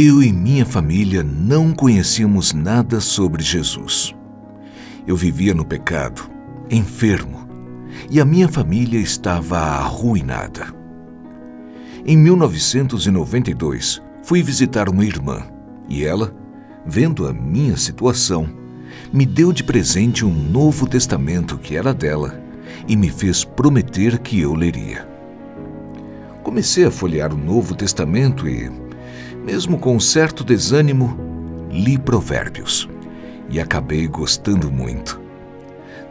Eu e minha família não conhecíamos nada sobre Jesus. Eu vivia no pecado, enfermo, e a minha família estava arruinada. Em 1992, fui visitar uma irmã e ela, vendo a minha situação, me deu de presente um Novo Testamento que era dela e me fez prometer que eu leria. Comecei a folhear o Novo Testamento e mesmo com um certo desânimo, li Provérbios e acabei gostando muito.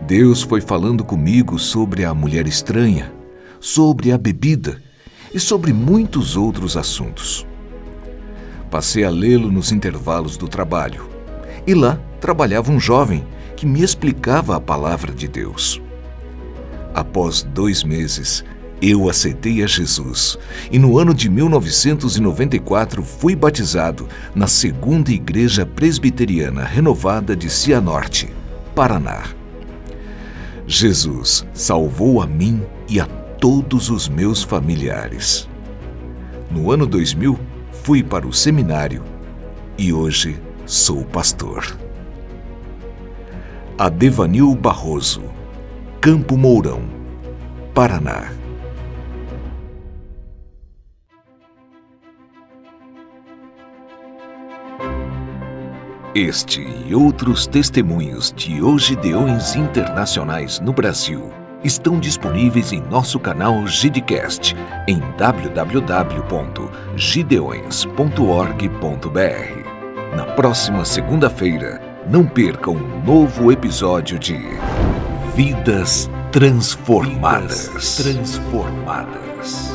Deus foi falando comigo sobre a mulher estranha, sobre a bebida e sobre muitos outros assuntos. Passei a lê-lo nos intervalos do trabalho e lá trabalhava um jovem que me explicava a palavra de Deus. Após dois meses, eu aceitei a Jesus e no ano de 1994 fui batizado na segunda igreja presbiteriana renovada de Cianorte, Paraná. Jesus salvou a mim e a todos os meus familiares. No ano 2000, fui para o seminário e hoje sou pastor. Adevanil Barroso, Campo Mourão, Paraná. Este e outros testemunhos de Ogideões Internacionais no Brasil estão disponíveis em nosso canal Gidecast em www.gideões.org.br. Na próxima segunda-feira, não perca um novo episódio de Vidas Transformadas. Vidas transformadas.